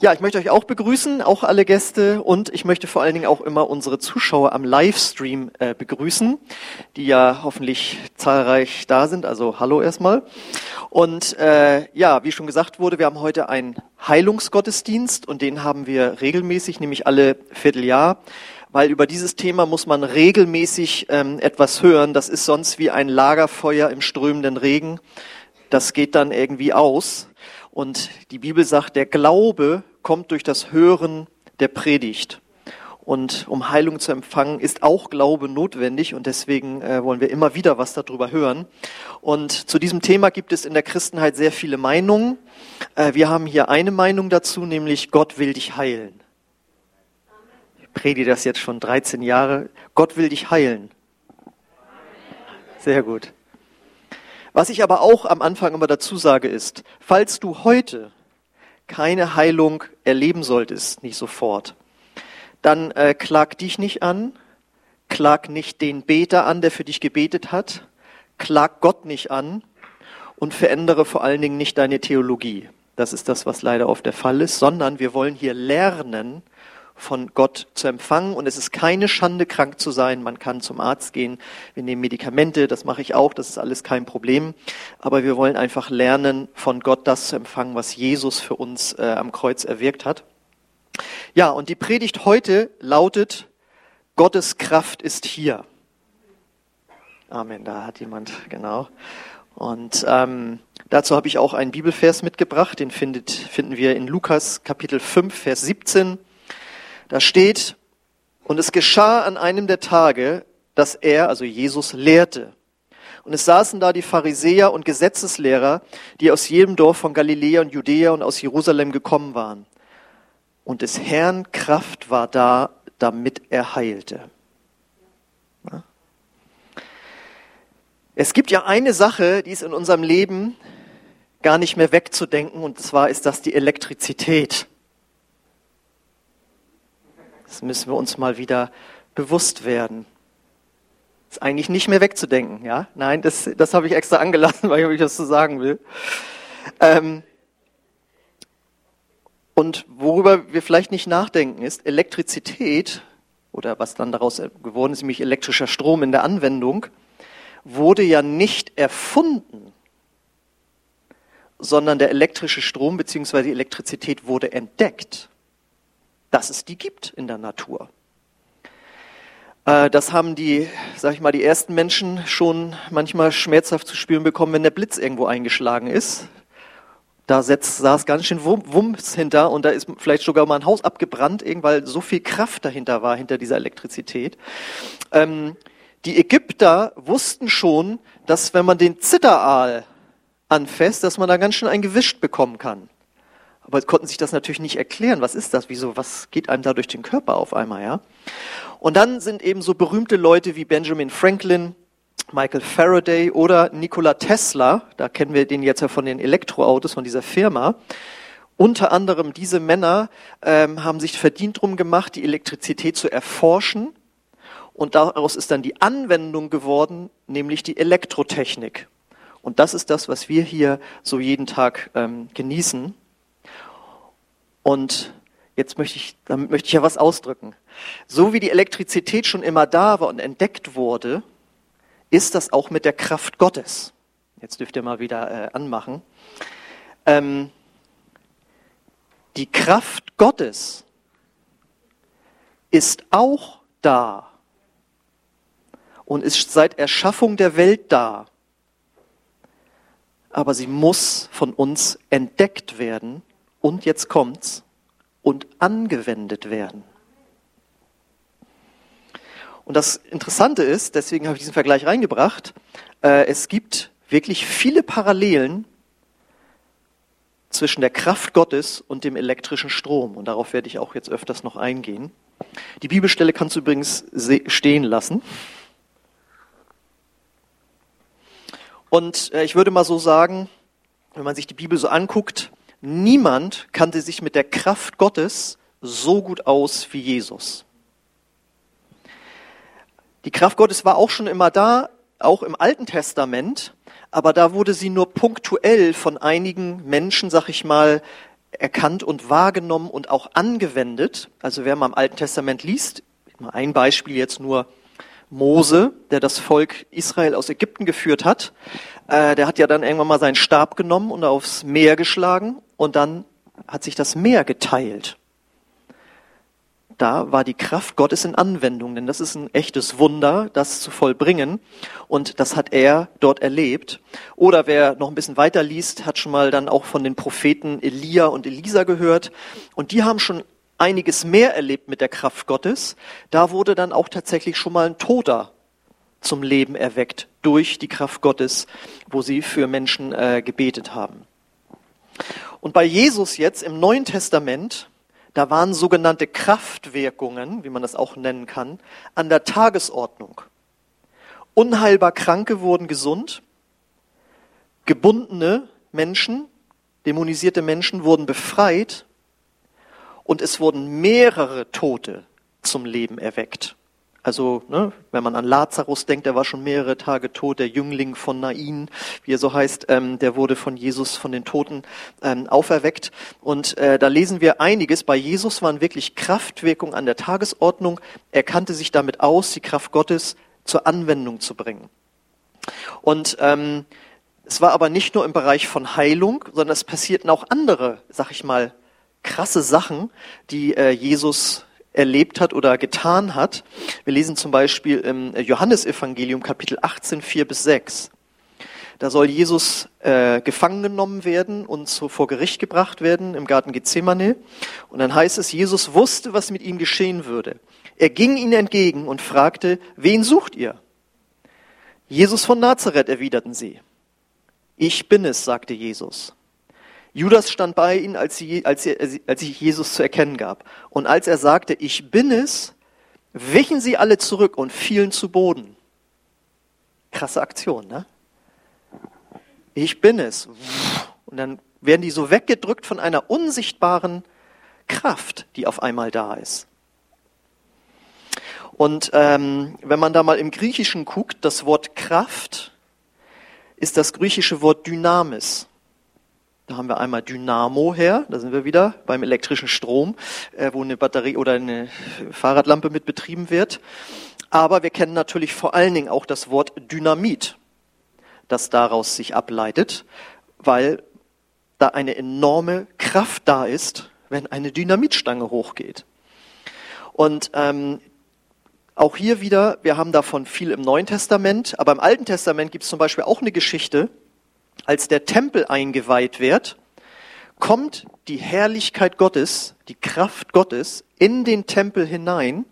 Ja, ich möchte euch auch begrüßen, auch alle Gäste und ich möchte vor allen Dingen auch immer unsere Zuschauer am Livestream äh, begrüßen, die ja hoffentlich zahlreich da sind. Also hallo erstmal. Und äh, ja, wie schon gesagt wurde, wir haben heute einen Heilungsgottesdienst und den haben wir regelmäßig, nämlich alle Vierteljahr weil über dieses Thema muss man regelmäßig ähm, etwas hören. Das ist sonst wie ein Lagerfeuer im strömenden Regen. Das geht dann irgendwie aus. Und die Bibel sagt, der Glaube kommt durch das Hören der Predigt. Und um Heilung zu empfangen, ist auch Glaube notwendig und deswegen äh, wollen wir immer wieder was darüber hören. Und zu diesem Thema gibt es in der Christenheit sehr viele Meinungen. Äh, wir haben hier eine Meinung dazu, nämlich Gott will dich heilen. Ich predige das jetzt schon 13 Jahre. Gott will dich heilen. Sehr gut. Was ich aber auch am Anfang immer dazu sage ist, falls du heute keine Heilung erleben solltest, nicht sofort, dann äh, klag dich nicht an, klag nicht den Beter an, der für dich gebetet hat, klag Gott nicht an und verändere vor allen Dingen nicht deine Theologie. Das ist das, was leider oft der Fall ist, sondern wir wollen hier lernen, von Gott zu empfangen. Und es ist keine Schande, krank zu sein. Man kann zum Arzt gehen. Wir nehmen Medikamente, das mache ich auch, das ist alles kein Problem. Aber wir wollen einfach lernen, von Gott das zu empfangen, was Jesus für uns äh, am Kreuz erwirkt hat. Ja, und die Predigt heute lautet, Gottes Kraft ist hier. Amen, da hat jemand, genau. Und ähm, dazu habe ich auch einen Bibelvers mitgebracht, den findet, finden wir in Lukas Kapitel 5, Vers 17. Da steht, und es geschah an einem der Tage, dass er, also Jesus, lehrte. Und es saßen da die Pharisäer und Gesetzeslehrer, die aus jedem Dorf von Galiläa und Judäa und aus Jerusalem gekommen waren. Und des Herrn Kraft war da, damit er heilte. Es gibt ja eine Sache, die ist in unserem Leben gar nicht mehr wegzudenken, und zwar ist das die Elektrizität. Das müssen wir uns mal wieder bewusst werden. Ist eigentlich nicht mehr wegzudenken, ja? Nein, das, das habe ich extra angelassen, weil ich das so sagen will. Ähm, und worüber wir vielleicht nicht nachdenken ist, Elektrizität oder was dann daraus geworden ist, nämlich elektrischer Strom in der Anwendung, wurde ja nicht erfunden, sondern der elektrische Strom bzw. die Elektrizität wurde entdeckt dass es die gibt in der Natur. Äh, das haben die, sag ich mal, die ersten Menschen schon manchmal schmerzhaft zu spüren bekommen, wenn der Blitz irgendwo eingeschlagen ist. Da setzt, saß ganz schön Wumms hinter und da ist vielleicht sogar mal ein Haus abgebrannt, weil so viel Kraft dahinter war, hinter dieser Elektrizität. Ähm, die Ägypter wussten schon, dass wenn man den Zitteraal anfasst, dass man da ganz schön ein Gewischt bekommen kann. Aber konnten sich das natürlich nicht erklären. Was ist das? Wieso? Was geht einem da durch den Körper auf einmal, ja? Und dann sind eben so berühmte Leute wie Benjamin Franklin, Michael Faraday oder Nikola Tesla. Da kennen wir den jetzt ja von den Elektroautos von dieser Firma. Unter anderem diese Männer ähm, haben sich verdient drum gemacht, die Elektrizität zu erforschen. Und daraus ist dann die Anwendung geworden, nämlich die Elektrotechnik. Und das ist das, was wir hier so jeden Tag ähm, genießen. Und jetzt möchte ich, damit möchte ich ja was ausdrücken. So wie die Elektrizität schon immer da war und entdeckt wurde, ist das auch mit der Kraft Gottes. Jetzt dürft ihr mal wieder äh, anmachen. Ähm, die Kraft Gottes ist auch da und ist seit Erschaffung der Welt da. Aber sie muss von uns entdeckt werden und jetzt kommt's, und angewendet werden. Und das Interessante ist, deswegen habe ich diesen Vergleich reingebracht, äh, es gibt wirklich viele Parallelen zwischen der Kraft Gottes und dem elektrischen Strom. Und darauf werde ich auch jetzt öfters noch eingehen. Die Bibelstelle kannst du übrigens stehen lassen. Und äh, ich würde mal so sagen, wenn man sich die Bibel so anguckt, Niemand kannte sich mit der Kraft Gottes so gut aus wie Jesus. Die Kraft Gottes war auch schon immer da, auch im Alten Testament, aber da wurde sie nur punktuell von einigen Menschen, sag ich mal, erkannt und wahrgenommen und auch angewendet. Also wer mal im Alten Testament liest, mal ein Beispiel jetzt nur Mose, der das Volk Israel aus Ägypten geführt hat, äh, der hat ja dann irgendwann mal seinen Stab genommen und aufs Meer geschlagen und dann hat sich das Meer geteilt da war die Kraft Gottes in Anwendung, denn das ist ein echtes Wunder, das zu vollbringen. Und das hat er dort erlebt. Oder wer noch ein bisschen weiter liest, hat schon mal dann auch von den Propheten Elia und Elisa gehört. Und die haben schon einiges mehr erlebt mit der Kraft Gottes. Da wurde dann auch tatsächlich schon mal ein Toter zum Leben erweckt durch die Kraft Gottes, wo sie für Menschen äh, gebetet haben. Und bei Jesus jetzt im Neuen Testament, da waren sogenannte Kraftwirkungen, wie man das auch nennen kann, an der Tagesordnung. Unheilbar Kranke wurden gesund, gebundene Menschen, dämonisierte Menschen wurden befreit und es wurden mehrere Tote zum Leben erweckt. Also, ne, wenn man an Lazarus denkt, der war schon mehrere Tage tot, der Jüngling von Nain, wie er so heißt, ähm, der wurde von Jesus von den Toten ähm, auferweckt. Und äh, da lesen wir einiges. Bei Jesus waren wirklich Kraftwirkung an der Tagesordnung. Er kannte sich damit aus, die Kraft Gottes zur Anwendung zu bringen. Und ähm, es war aber nicht nur im Bereich von Heilung, sondern es passierten auch andere, sag ich mal, krasse Sachen, die äh, Jesus erlebt hat oder getan hat. Wir lesen zum Beispiel im Johannesevangelium Kapitel 18, 4 bis 6. Da soll Jesus äh, gefangen genommen werden und so vor Gericht gebracht werden im Garten Gethsemane. Und dann heißt es, Jesus wusste, was mit ihm geschehen würde. Er ging ihnen entgegen und fragte, wen sucht ihr? Jesus von Nazareth, erwiderten sie. Ich bin es, sagte Jesus. Judas stand bei ihnen, als, sie, als, sie, als sich Jesus zu erkennen gab. Und als er sagte, ich bin es, wichen sie alle zurück und fielen zu Boden. Krasse Aktion, ne? Ich bin es. Und dann werden die so weggedrückt von einer unsichtbaren Kraft, die auf einmal da ist. Und ähm, wenn man da mal im Griechischen guckt, das Wort Kraft ist das griechische Wort Dynamis. Da haben wir einmal Dynamo her, da sind wir wieder beim elektrischen Strom, äh, wo eine Batterie oder eine Fahrradlampe mit betrieben wird. Aber wir kennen natürlich vor allen Dingen auch das Wort Dynamit, das daraus sich ableitet, weil da eine enorme Kraft da ist, wenn eine Dynamitstange hochgeht. Und ähm, auch hier wieder, wir haben davon viel im Neuen Testament, aber im Alten Testament gibt es zum Beispiel auch eine Geschichte, als der Tempel eingeweiht wird, kommt die Herrlichkeit Gottes, die Kraft Gottes in den Tempel hinein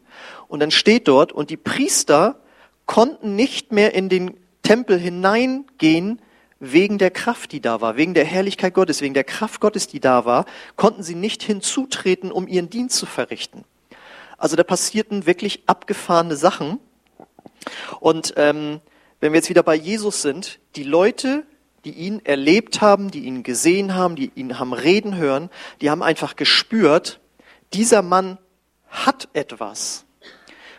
und dann steht dort, und die Priester konnten nicht mehr in den Tempel hineingehen wegen der Kraft, die da war, wegen der Herrlichkeit Gottes, wegen der Kraft Gottes, die da war, konnten sie nicht hinzutreten, um ihren Dienst zu verrichten. Also da passierten wirklich abgefahrene Sachen. Und ähm, wenn wir jetzt wieder bei Jesus sind, die Leute, die ihn erlebt haben, die ihn gesehen haben, die ihn haben reden hören, die haben einfach gespürt, dieser Mann hat etwas.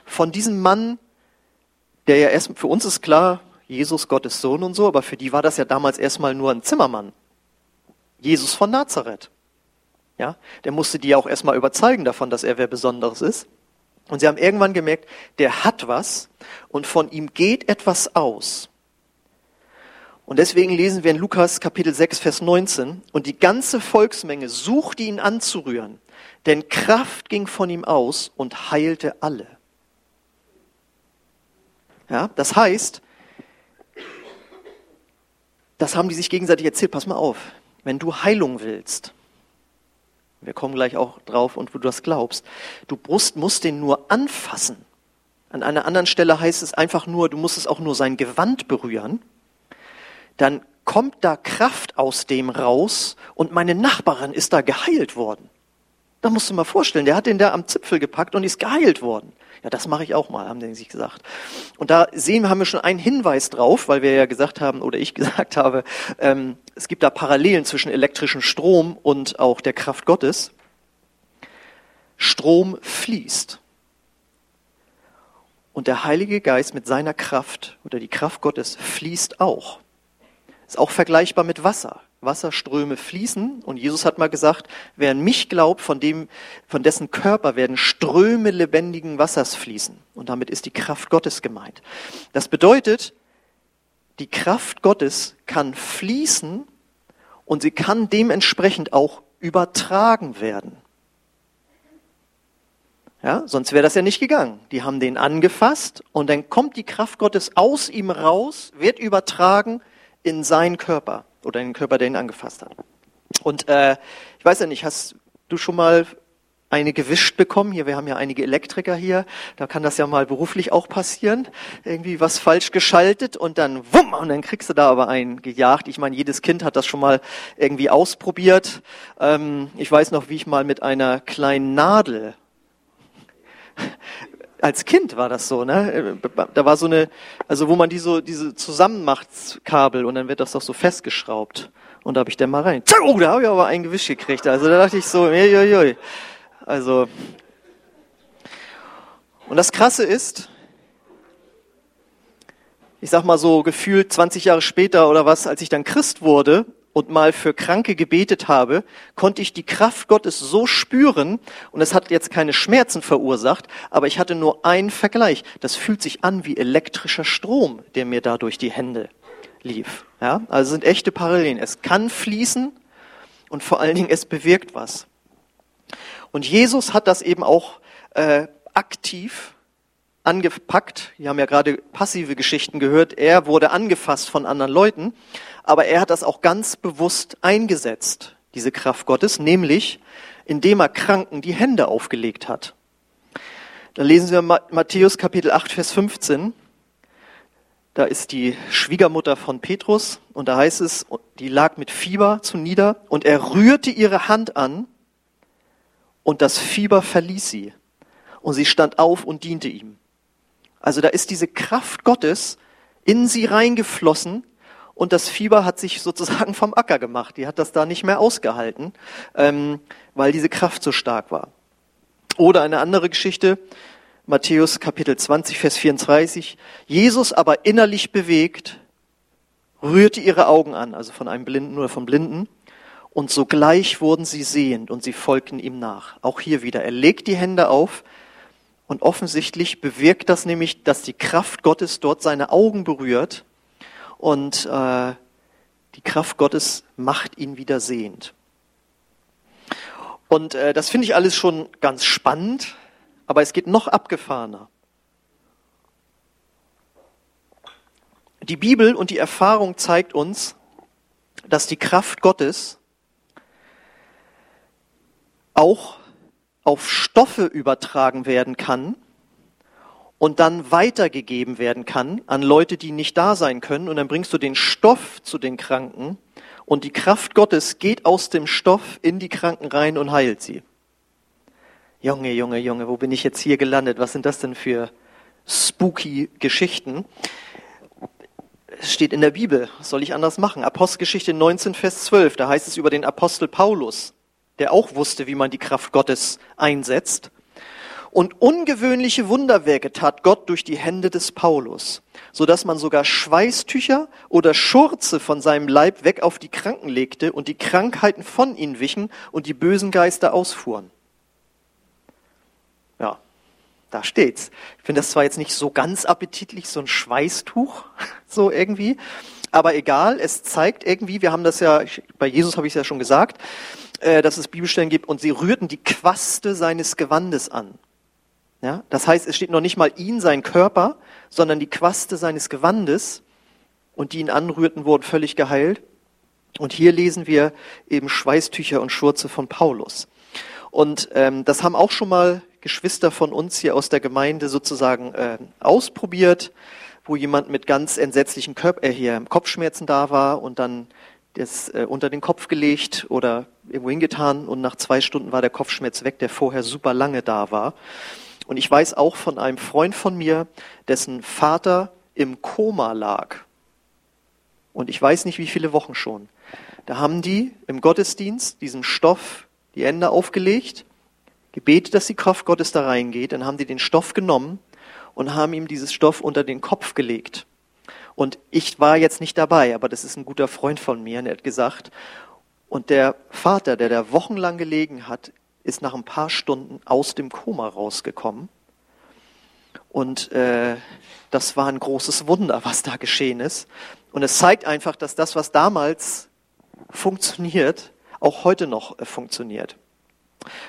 Von diesem Mann, der ja erst, für uns ist klar, Jesus Gottes Sohn und so, aber für die war das ja damals erstmal nur ein Zimmermann. Jesus von Nazareth. Ja, der musste die ja auch erstmal überzeugen davon, dass er wer Besonderes ist. Und sie haben irgendwann gemerkt, der hat was und von ihm geht etwas aus. Und deswegen lesen wir in Lukas Kapitel 6, Vers 19, und die ganze Volksmenge suchte ihn anzurühren, denn Kraft ging von ihm aus und heilte alle. Ja, das heißt, das haben die sich gegenseitig erzählt, pass mal auf, wenn du Heilung willst, wir kommen gleich auch drauf und wo du das glaubst, du musst, musst den nur anfassen. An einer anderen Stelle heißt es einfach nur, du musst es auch nur sein Gewand berühren dann kommt da Kraft aus dem raus und meine Nachbarin ist da geheilt worden. Da musst du mal vorstellen, der hat den da am Zipfel gepackt und ist geheilt worden. Ja, das mache ich auch mal, haben die sich gesagt. Und da sehen wir, haben wir schon einen Hinweis drauf, weil wir ja gesagt haben, oder ich gesagt habe, ähm, es gibt da Parallelen zwischen elektrischem Strom und auch der Kraft Gottes. Strom fließt. Und der Heilige Geist mit seiner Kraft oder die Kraft Gottes fließt auch. Ist auch vergleichbar mit Wasser. Wasserströme fließen. Und Jesus hat mal gesagt, wer an mich glaubt, von dem, von dessen Körper werden Ströme lebendigen Wassers fließen. Und damit ist die Kraft Gottes gemeint. Das bedeutet, die Kraft Gottes kann fließen und sie kann dementsprechend auch übertragen werden. Ja, sonst wäre das ja nicht gegangen. Die haben den angefasst und dann kommt die Kraft Gottes aus ihm raus, wird übertragen in seinen Körper oder in den Körper, der ihn angefasst hat. Und äh, ich weiß ja nicht, hast du schon mal eine gewischt bekommen? Hier, wir haben ja einige Elektriker hier, da kann das ja mal beruflich auch passieren. Irgendwie was falsch geschaltet und dann wumm, und dann kriegst du da aber einen gejagt. Ich meine, jedes Kind hat das schon mal irgendwie ausprobiert. Ähm, ich weiß noch, wie ich mal mit einer kleinen Nadel als Kind war das so, ne? Da war so eine, also wo man die so, diese Zusammenmachtskabel und dann wird das doch so festgeschraubt. Und da habe ich dann mal rein. Oh, da habe ich aber ein Gewisch gekriegt. Also da dachte ich so, ui, also. Und das Krasse ist, ich sag mal so gefühlt 20 Jahre später oder was, als ich dann Christ wurde und mal für Kranke gebetet habe, konnte ich die Kraft Gottes so spüren und es hat jetzt keine Schmerzen verursacht, aber ich hatte nur einen Vergleich. Das fühlt sich an wie elektrischer Strom, der mir da durch die Hände lief. Ja, also sind echte Parallelen. Es kann fließen und vor allen Dingen es bewirkt was. Und Jesus hat das eben auch äh, aktiv angepackt. Wir haben ja gerade passive Geschichten gehört. Er wurde angefasst von anderen Leuten aber er hat das auch ganz bewusst eingesetzt, diese Kraft Gottes, nämlich indem er Kranken die Hände aufgelegt hat. Dann lesen wir Matthäus Kapitel 8, Vers 15. Da ist die Schwiegermutter von Petrus und da heißt es, die lag mit Fieber zu nieder und er rührte ihre Hand an und das Fieber verließ sie und sie stand auf und diente ihm. Also da ist diese Kraft Gottes in sie reingeflossen und das Fieber hat sich sozusagen vom Acker gemacht. Die hat das da nicht mehr ausgehalten, ähm, weil diese Kraft so stark war. Oder eine andere Geschichte, Matthäus Kapitel 20, Vers 34. Jesus aber innerlich bewegt, rührte ihre Augen an, also von einem Blinden oder vom Blinden, und sogleich wurden sie sehend und sie folgten ihm nach. Auch hier wieder. Er legt die Hände auf und offensichtlich bewirkt das nämlich, dass die Kraft Gottes dort seine Augen berührt und äh, die Kraft Gottes macht ihn wieder sehend. Und äh, das finde ich alles schon ganz spannend, aber es geht noch abgefahrener. Die Bibel und die Erfahrung zeigt uns, dass die Kraft Gottes auch auf Stoffe übertragen werden kann, und dann weitergegeben werden kann an Leute, die nicht da sein können. Und dann bringst du den Stoff zu den Kranken und die Kraft Gottes geht aus dem Stoff in die Kranken rein und heilt sie. Junge, Junge, Junge, wo bin ich jetzt hier gelandet? Was sind das denn für spooky Geschichten? Es steht in der Bibel. Was soll ich anders machen? Apostelgeschichte 19, Vers 12. Da heißt es über den Apostel Paulus, der auch wusste, wie man die Kraft Gottes einsetzt. Und ungewöhnliche Wunderwerke tat Gott durch die Hände des Paulus, so dass man sogar Schweißtücher oder Schurze von seinem Leib weg auf die Kranken legte und die Krankheiten von ihnen wichen und die bösen Geister ausfuhren. Ja, da steht's. Ich finde das zwar jetzt nicht so ganz appetitlich, so ein Schweißtuch, so irgendwie, aber egal, es zeigt irgendwie, wir haben das ja, bei Jesus habe ich es ja schon gesagt, äh, dass es Bibelstellen gibt und sie rührten die Quaste seines Gewandes an. Ja, das heißt, es steht noch nicht mal ihn, sein Körper, sondern die Quaste seines Gewandes und die ihn anrührten, wurden völlig geheilt. Und hier lesen wir eben Schweißtücher und Schurze von Paulus. Und ähm, das haben auch schon mal Geschwister von uns hier aus der Gemeinde sozusagen äh, ausprobiert, wo jemand mit ganz entsetzlichen Körper, äh, hier Kopfschmerzen da war und dann das äh, unter den Kopf gelegt oder irgendwo hingetan und nach zwei Stunden war der Kopfschmerz weg, der vorher super lange da war. Und ich weiß auch von einem Freund von mir, dessen Vater im Koma lag. Und ich weiß nicht, wie viele Wochen schon. Da haben die im Gottesdienst diesen Stoff die Hände aufgelegt, gebetet, dass die Kraft Gottes da reingeht. Dann haben die den Stoff genommen und haben ihm dieses Stoff unter den Kopf gelegt. Und ich war jetzt nicht dabei, aber das ist ein guter Freund von mir, und er hat gesagt, und der Vater, der da wochenlang gelegen hat, ist nach ein paar Stunden aus dem Koma rausgekommen. Und äh, das war ein großes Wunder, was da geschehen ist. Und es zeigt einfach, dass das, was damals funktioniert, auch heute noch äh, funktioniert.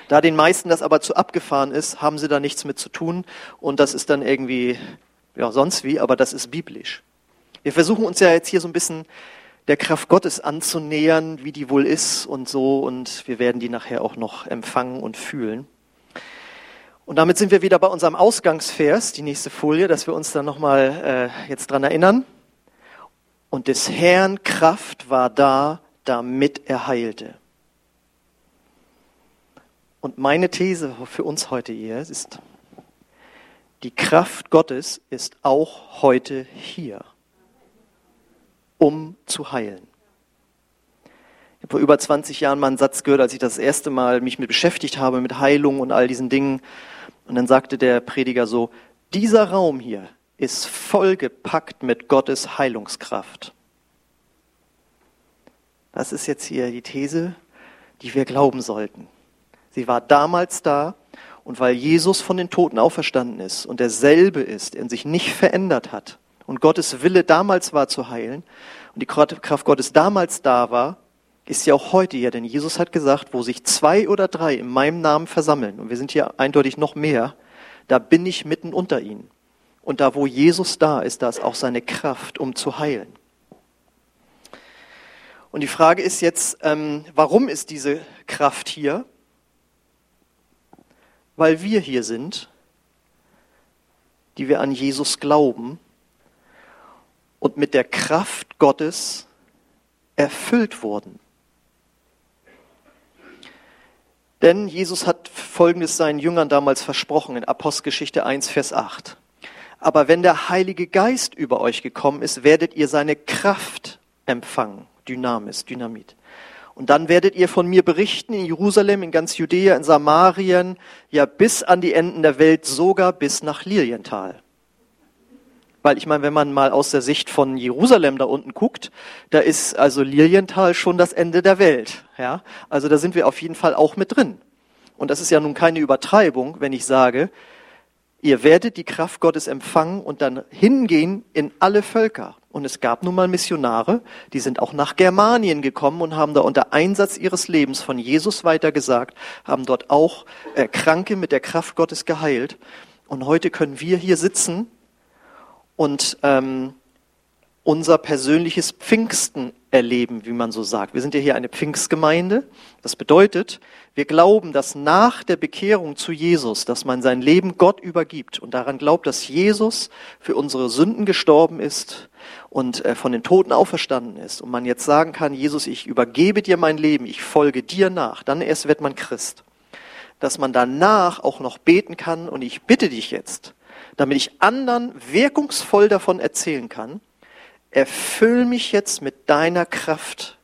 Da den meisten das aber zu abgefahren ist, haben sie da nichts mit zu tun und das ist dann irgendwie, ja, sonst wie, aber das ist biblisch. Wir versuchen uns ja jetzt hier so ein bisschen der Kraft Gottes anzunähern, wie die wohl ist und so und wir werden die nachher auch noch empfangen und fühlen. Und damit sind wir wieder bei unserem Ausgangsvers, die nächste Folie, dass wir uns dann nochmal äh, jetzt dran erinnern. Und des Herrn Kraft war da, damit er heilte. Und meine These für uns heute hier ist, die Kraft Gottes ist auch heute hier, um zu heilen. Ich habe vor über 20 Jahren mal einen Satz gehört, als ich das erste Mal mich mit beschäftigt habe, mit Heilung und all diesen Dingen. Und dann sagte der Prediger so, dieser Raum hier ist vollgepackt mit Gottes Heilungskraft. Das ist jetzt hier die These, die wir glauben sollten. Sie war damals da und weil Jesus von den Toten auferstanden ist und derselbe ist und sich nicht verändert hat und Gottes Wille damals war zu heilen und die Kraft Gottes damals da war, ist sie auch heute hier. Denn Jesus hat gesagt, wo sich zwei oder drei in meinem Namen versammeln, und wir sind hier eindeutig noch mehr, da bin ich mitten unter ihnen. Und da, wo Jesus da ist, da ist auch seine Kraft, um zu heilen. Und die Frage ist jetzt, ähm, warum ist diese Kraft hier? Weil wir hier sind, die wir an Jesus glauben und mit der Kraft Gottes erfüllt wurden. Denn Jesus hat Folgendes seinen Jüngern damals versprochen in Apostelgeschichte 1, Vers 8. Aber wenn der Heilige Geist über euch gekommen ist, werdet ihr seine Kraft empfangen. Dynamis, Dynamit. Und dann werdet ihr von mir berichten in Jerusalem, in ganz Judäa, in Samarien, ja bis an die Enden der Welt, sogar bis nach Lilienthal. Weil ich meine, wenn man mal aus der Sicht von Jerusalem da unten guckt, da ist also Lilienthal schon das Ende der Welt. Ja, also da sind wir auf jeden Fall auch mit drin. Und das ist ja nun keine Übertreibung, wenn ich sage, ihr werdet die Kraft Gottes empfangen und dann hingehen in alle Völker. Und es gab nun mal Missionare, die sind auch nach Germanien gekommen und haben da unter Einsatz ihres Lebens von Jesus weitergesagt, haben dort auch äh, Kranke mit der Kraft Gottes geheilt. Und heute können wir hier sitzen und ähm, unser persönliches Pfingsten erleben, wie man so sagt. Wir sind ja hier eine Pfingstgemeinde. Das bedeutet, wir glauben, dass nach der Bekehrung zu Jesus, dass man sein Leben Gott übergibt und daran glaubt, dass Jesus für unsere Sünden gestorben ist und äh, von den Toten auferstanden ist und man jetzt sagen kann, Jesus, ich übergebe dir mein Leben, ich folge dir nach, dann erst wird man Christ. Dass man danach auch noch beten kann und ich bitte dich jetzt, damit ich anderen wirkungsvoll davon erzählen kann, erfüll mich jetzt mit deiner Kraft.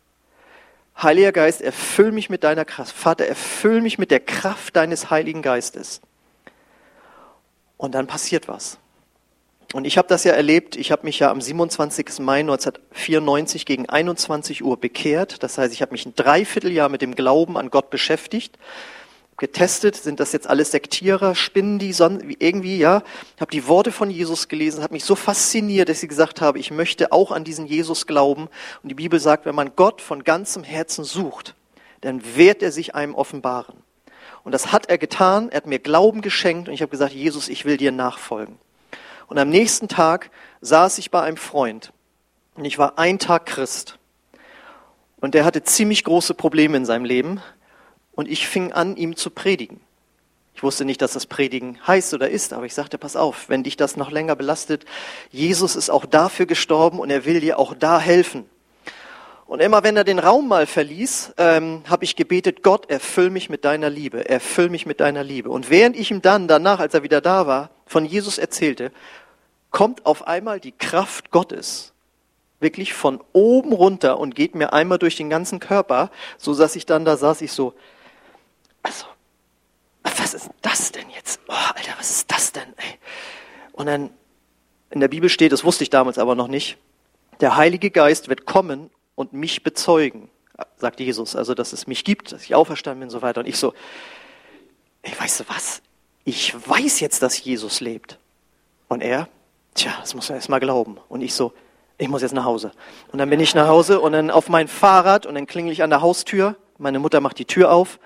Heiliger Geist, erfüll mich mit deiner Kraft. Vater, erfüll mich mit der Kraft deines Heiligen Geistes. Und dann passiert was. Und ich habe das ja erlebt, ich habe mich ja am 27. Mai 1994 gegen 21 Uhr bekehrt. Das heißt, ich habe mich ein Dreivierteljahr mit dem Glauben an Gott beschäftigt, getestet, sind das jetzt alles Sektierer, spinnen die son irgendwie, ja. Ich habe die Worte von Jesus gelesen, hat mich so fasziniert, dass ich gesagt habe, ich möchte auch an diesen Jesus glauben. Und die Bibel sagt, wenn man Gott von ganzem Herzen sucht, dann wird er sich einem offenbaren. Und das hat er getan, er hat mir Glauben geschenkt und ich habe gesagt, Jesus, ich will dir nachfolgen. Und am nächsten Tag saß ich bei einem Freund und ich war ein Tag Christ. Und der hatte ziemlich große Probleme in seinem Leben und ich fing an, ihm zu predigen. Ich wusste nicht, dass das Predigen heißt oder ist, aber ich sagte, pass auf, wenn dich das noch länger belastet, Jesus ist auch dafür gestorben und er will dir auch da helfen. Und immer wenn er den Raum mal verließ, ähm, habe ich gebetet, Gott, erfüll mich mit deiner Liebe, erfüll mich mit deiner Liebe. Und während ich ihm dann, danach, als er wieder da war, von Jesus erzählte, kommt auf einmal die Kraft Gottes wirklich von oben runter und geht mir einmal durch den ganzen Körper, so dass ich dann da saß, ich so, also, was ist das denn jetzt? Oh, Alter, was ist das denn? Ey? Und dann in der Bibel steht, das wusste ich damals aber noch nicht, Der Heilige Geist wird kommen und mich bezeugen, sagt Jesus. Also, dass es mich gibt, dass ich auferstanden bin und so weiter. Und ich so, ey, weißt du was? Ich weiß jetzt, dass Jesus lebt. Und er, tja, das muss er erst mal glauben. Und ich so, ich muss jetzt nach Hause. Und dann bin ich nach Hause und dann auf mein Fahrrad und dann klingel ich an der Haustür. Meine Mutter macht die Tür auf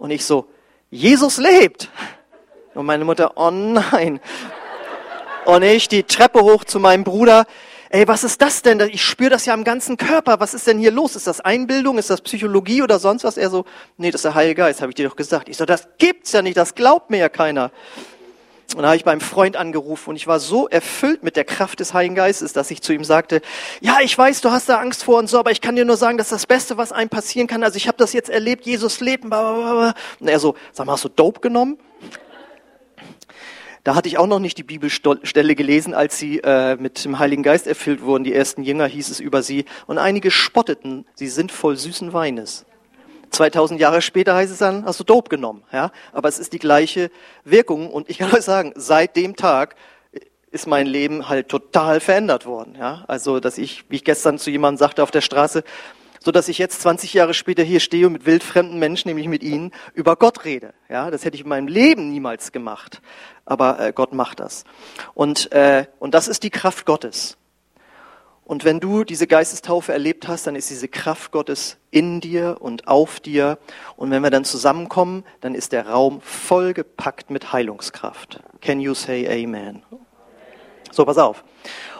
und ich so, Jesus lebt. Und meine Mutter, oh nein. Und ich die Treppe hoch zu meinem Bruder. Ey, was ist das denn? Ich spüre das ja am ganzen Körper. Was ist denn hier los? Ist das Einbildung? Ist das Psychologie oder sonst was? Er so, nee, das ist der Heilige Geist, habe ich dir doch gesagt. Ich so, das gibt's ja nicht, das glaubt mir ja keiner. Und da habe ich beim Freund angerufen und ich war so erfüllt mit der Kraft des Heiligen Geistes, dass ich zu ihm sagte, ja, ich weiß, du hast da Angst vor und so, aber ich kann dir nur sagen, das ist das Beste, was einem passieren kann. Also ich habe das jetzt erlebt, Jesus lebt. Und er so, sag mal, hast du Dope genommen? Da hatte ich auch noch nicht die Bibelstelle gelesen, als sie äh, mit dem Heiligen Geist erfüllt wurden. Die ersten Jünger hieß es über sie. Und einige spotteten, sie sind voll süßen Weines. 2000 Jahre später heißt es dann, hast du Dope genommen. Ja? Aber es ist die gleiche Wirkung. Und ich kann euch sagen, seit dem Tag ist mein Leben halt total verändert worden. Ja? Also, dass ich, wie ich gestern zu jemandem sagte auf der Straße, so dass ich jetzt 20 Jahre später hier stehe und mit wildfremden Menschen, nämlich mit ihnen, über Gott rede. Ja, das hätte ich in meinem Leben niemals gemacht, aber äh, Gott macht das. Und äh, und das ist die Kraft Gottes. Und wenn du diese Geistestaufe erlebt hast, dann ist diese Kraft Gottes in dir und auf dir. Und wenn wir dann zusammenkommen, dann ist der Raum vollgepackt mit Heilungskraft. Can you say Amen? So, pass auf.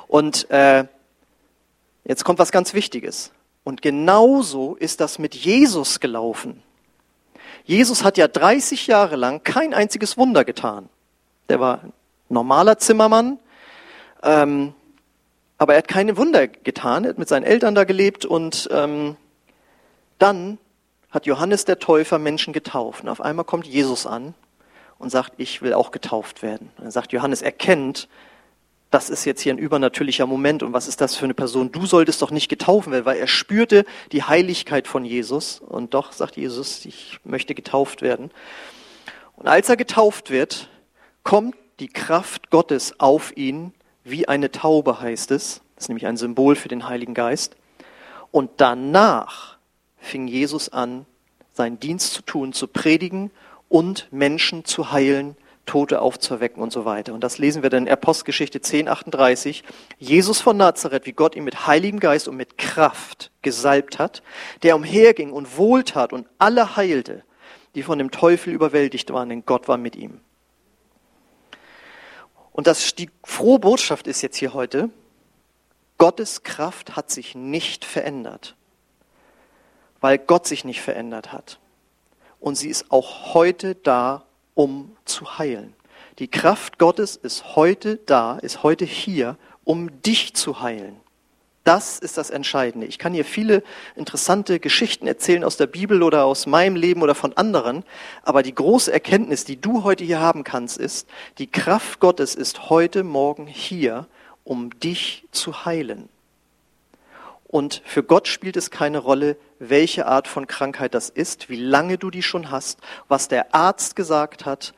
Und äh, jetzt kommt was ganz Wichtiges. Und genauso ist das mit Jesus gelaufen. Jesus hat ja 30 Jahre lang kein einziges Wunder getan. Der war normaler Zimmermann, ähm, aber er hat keine Wunder getan. Er hat mit seinen Eltern da gelebt und ähm, dann hat Johannes der Täufer Menschen getauft. Und auf einmal kommt Jesus an und sagt, ich will auch getauft werden. Und dann sagt Johannes, erkennt, das ist jetzt hier ein übernatürlicher Moment und was ist das für eine Person? Du solltest doch nicht getauft werden, weil er spürte die Heiligkeit von Jesus und doch sagt Jesus, ich möchte getauft werden. Und als er getauft wird, kommt die Kraft Gottes auf ihn wie eine Taube, heißt es. Das ist nämlich ein Symbol für den Heiligen Geist. Und danach fing Jesus an, seinen Dienst zu tun, zu predigen und Menschen zu heilen, Tote aufzuerwecken und so weiter. Und das lesen wir dann in Apostelgeschichte 10, 38. Jesus von Nazareth, wie Gott ihn mit Heiligem Geist und mit Kraft gesalbt hat, der umherging und wohltat und alle heilte, die von dem Teufel überwältigt waren, denn Gott war mit ihm. Und das, die frohe Botschaft ist jetzt hier heute, Gottes Kraft hat sich nicht verändert, weil Gott sich nicht verändert hat. Und sie ist auch heute da, um zu heilen. Die Kraft Gottes ist heute da, ist heute hier, um dich zu heilen. Das ist das Entscheidende. Ich kann hier viele interessante Geschichten erzählen aus der Bibel oder aus meinem Leben oder von anderen, aber die große Erkenntnis, die du heute hier haben kannst, ist, die Kraft Gottes ist heute Morgen hier, um dich zu heilen. Und für Gott spielt es keine Rolle, welche Art von Krankheit das ist, wie lange du die schon hast, was der Arzt gesagt hat.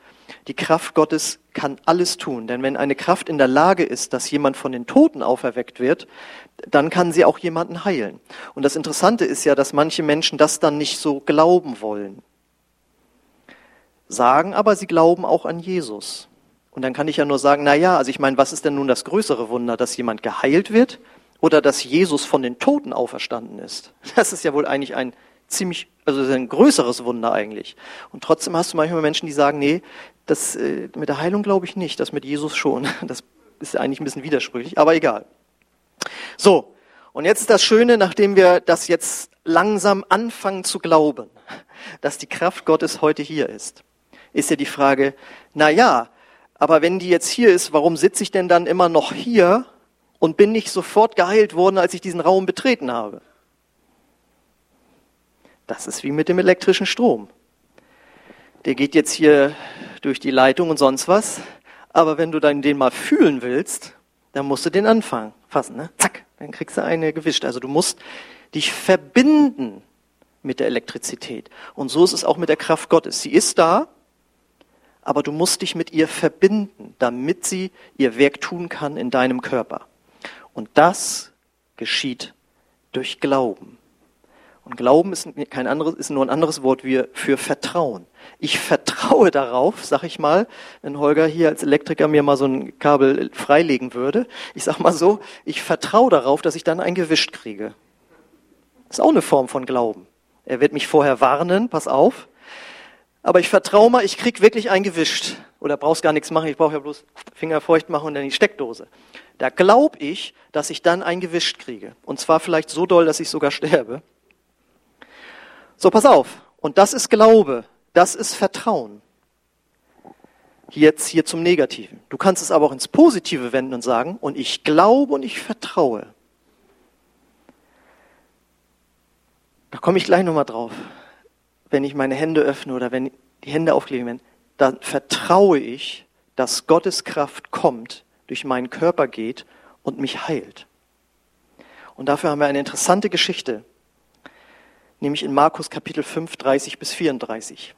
Die Kraft Gottes kann alles tun. Denn wenn eine Kraft in der Lage ist, dass jemand von den Toten auferweckt wird, dann kann sie auch jemanden heilen. Und das Interessante ist ja, dass manche Menschen das dann nicht so glauben wollen. Sagen aber, sie glauben auch an Jesus. Und dann kann ich ja nur sagen, na ja, also ich meine, was ist denn nun das größere Wunder, dass jemand geheilt wird oder dass Jesus von den Toten auferstanden ist. Das ist ja wohl eigentlich ein ziemlich, also ein größeres Wunder eigentlich. Und trotzdem hast du manchmal Menschen, die sagen, nee, das äh, mit der Heilung glaube ich nicht, das mit Jesus schon. Das ist eigentlich ein bisschen widersprüchlich, aber egal. So, und jetzt ist das Schöne, nachdem wir das jetzt langsam anfangen zu glauben, dass die Kraft Gottes heute hier ist, ist ja die Frage, na ja, aber wenn die jetzt hier ist, warum sitze ich denn dann immer noch hier und bin nicht sofort geheilt worden, als ich diesen Raum betreten habe. Das ist wie mit dem elektrischen Strom. Der geht jetzt hier durch die Leitung und sonst was, aber wenn du dann den mal fühlen willst, dann musst du den anfangen, fassen, ne? Zack, dann kriegst du eine gewischt. Also du musst dich verbinden mit der Elektrizität. Und so ist es auch mit der Kraft Gottes. Sie ist da, aber du musst dich mit ihr verbinden, damit sie ihr Werk tun kann in deinem Körper. Und das geschieht durch Glauben. Und Glauben ist, kein anderes, ist nur ein anderes Wort für Vertrauen. Ich vertraue darauf, sag ich mal, wenn Holger hier als Elektriker mir mal so ein Kabel freilegen würde. Ich sag mal so, ich vertraue darauf, dass ich dann ein gewischt kriege. Ist auch eine Form von Glauben. Er wird mich vorher warnen, pass auf. Aber ich vertraue mal, ich krieg wirklich ein gewischt. Oder brauchst gar nichts machen, ich brauche ja bloß Finger feucht machen und dann die Steckdose. Da glaube ich, dass ich dann ein gewischt kriege. Und zwar vielleicht so doll, dass ich sogar sterbe. So, pass auf. Und das ist Glaube. Das ist Vertrauen. Jetzt hier zum Negativen. Du kannst es aber auch ins Positive wenden und sagen, und ich glaube und ich vertraue. Da komme ich gleich nochmal drauf. Wenn ich meine Hände öffne oder wenn die Hände aufgelegt werden, dann vertraue ich, dass Gottes Kraft kommt, durch meinen Körper geht und mich heilt. Und dafür haben wir eine interessante Geschichte nämlich in Markus Kapitel 5, 30 bis 34.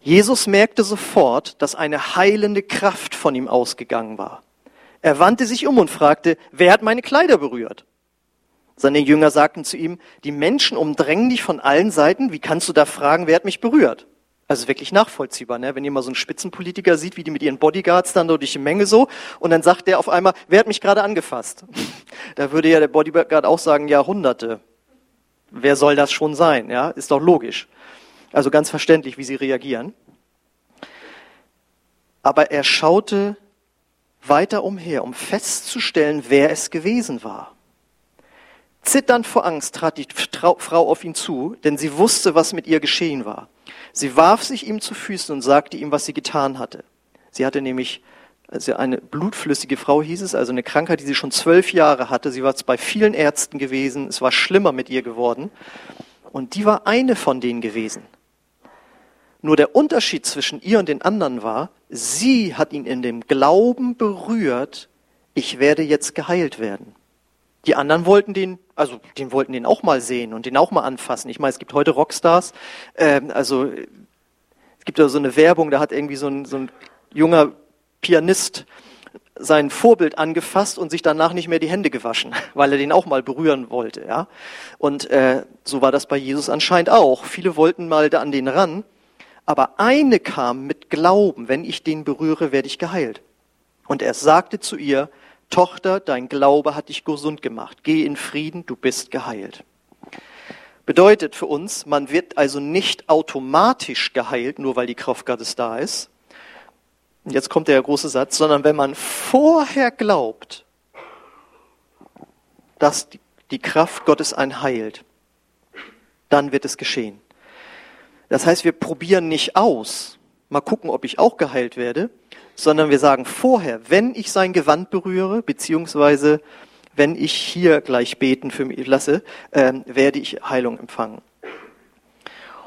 Jesus merkte sofort, dass eine heilende Kraft von ihm ausgegangen war. Er wandte sich um und fragte, wer hat meine Kleider berührt? Seine Jünger sagten zu ihm, die Menschen umdrängen dich von allen Seiten, wie kannst du da fragen, wer hat mich berührt? Also wirklich nachvollziehbar, ne? wenn ihr mal so einen Spitzenpolitiker sieht, wie die mit ihren Bodyguards dann durch die Menge so, und dann sagt der auf einmal, wer hat mich gerade angefasst? Da würde ja der Bodyguard auch sagen, Jahrhunderte wer soll das schon sein? Ja, ist doch logisch. Also ganz verständlich, wie sie reagieren. Aber er schaute weiter umher, um festzustellen, wer es gewesen war. Zitternd vor Angst trat die Frau auf ihn zu, denn sie wusste, was mit ihr geschehen war. Sie warf sich ihm zu Füßen und sagte ihm, was sie getan hatte. Sie hatte nämlich also eine blutflüssige Frau hieß es, also eine Krankheit, die sie schon zwölf Jahre hatte. Sie war bei vielen Ärzten gewesen, es war schlimmer mit ihr geworden. Und die war eine von denen gewesen. Nur der Unterschied zwischen ihr und den anderen war, sie hat ihn in dem Glauben berührt, ich werde jetzt geheilt werden. Die anderen wollten den, also den wollten den auch mal sehen und den auch mal anfassen. Ich meine, es gibt heute Rockstars, äh, also es gibt ja so eine Werbung, da hat irgendwie so ein, so ein junger Pianist sein Vorbild angefasst und sich danach nicht mehr die Hände gewaschen, weil er den auch mal berühren wollte. Ja? Und äh, so war das bei Jesus anscheinend auch. Viele wollten mal da an den ran, aber eine kam mit Glauben, wenn ich den berühre, werde ich geheilt. Und er sagte zu ihr, Tochter, dein Glaube hat dich gesund gemacht. Geh in Frieden, du bist geheilt. Bedeutet für uns, man wird also nicht automatisch geheilt, nur weil die Kraft Gottes da ist, und jetzt kommt der große Satz, sondern wenn man vorher glaubt, dass die Kraft Gottes einen heilt, dann wird es geschehen. Das heißt, wir probieren nicht aus, mal gucken, ob ich auch geheilt werde, sondern wir sagen vorher, wenn ich sein Gewand berühre, beziehungsweise wenn ich hier gleich beten für mich lasse, äh, werde ich Heilung empfangen.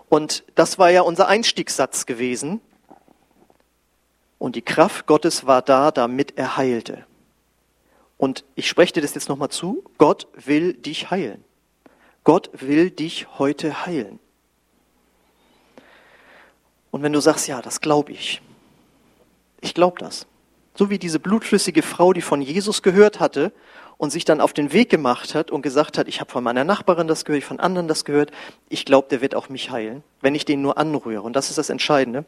Und das war ja unser Einstiegssatz gewesen. Und die Kraft Gottes war da, damit er heilte. Und ich spreche dir das jetzt nochmal zu. Gott will dich heilen. Gott will dich heute heilen. Und wenn du sagst, ja, das glaube ich. Ich glaube das. So wie diese blutflüssige Frau, die von Jesus gehört hatte und sich dann auf den Weg gemacht hat und gesagt hat, ich habe von meiner Nachbarin das gehört, ich von anderen das gehört. Ich glaube, der wird auch mich heilen, wenn ich den nur anrühre. Und das ist das Entscheidende.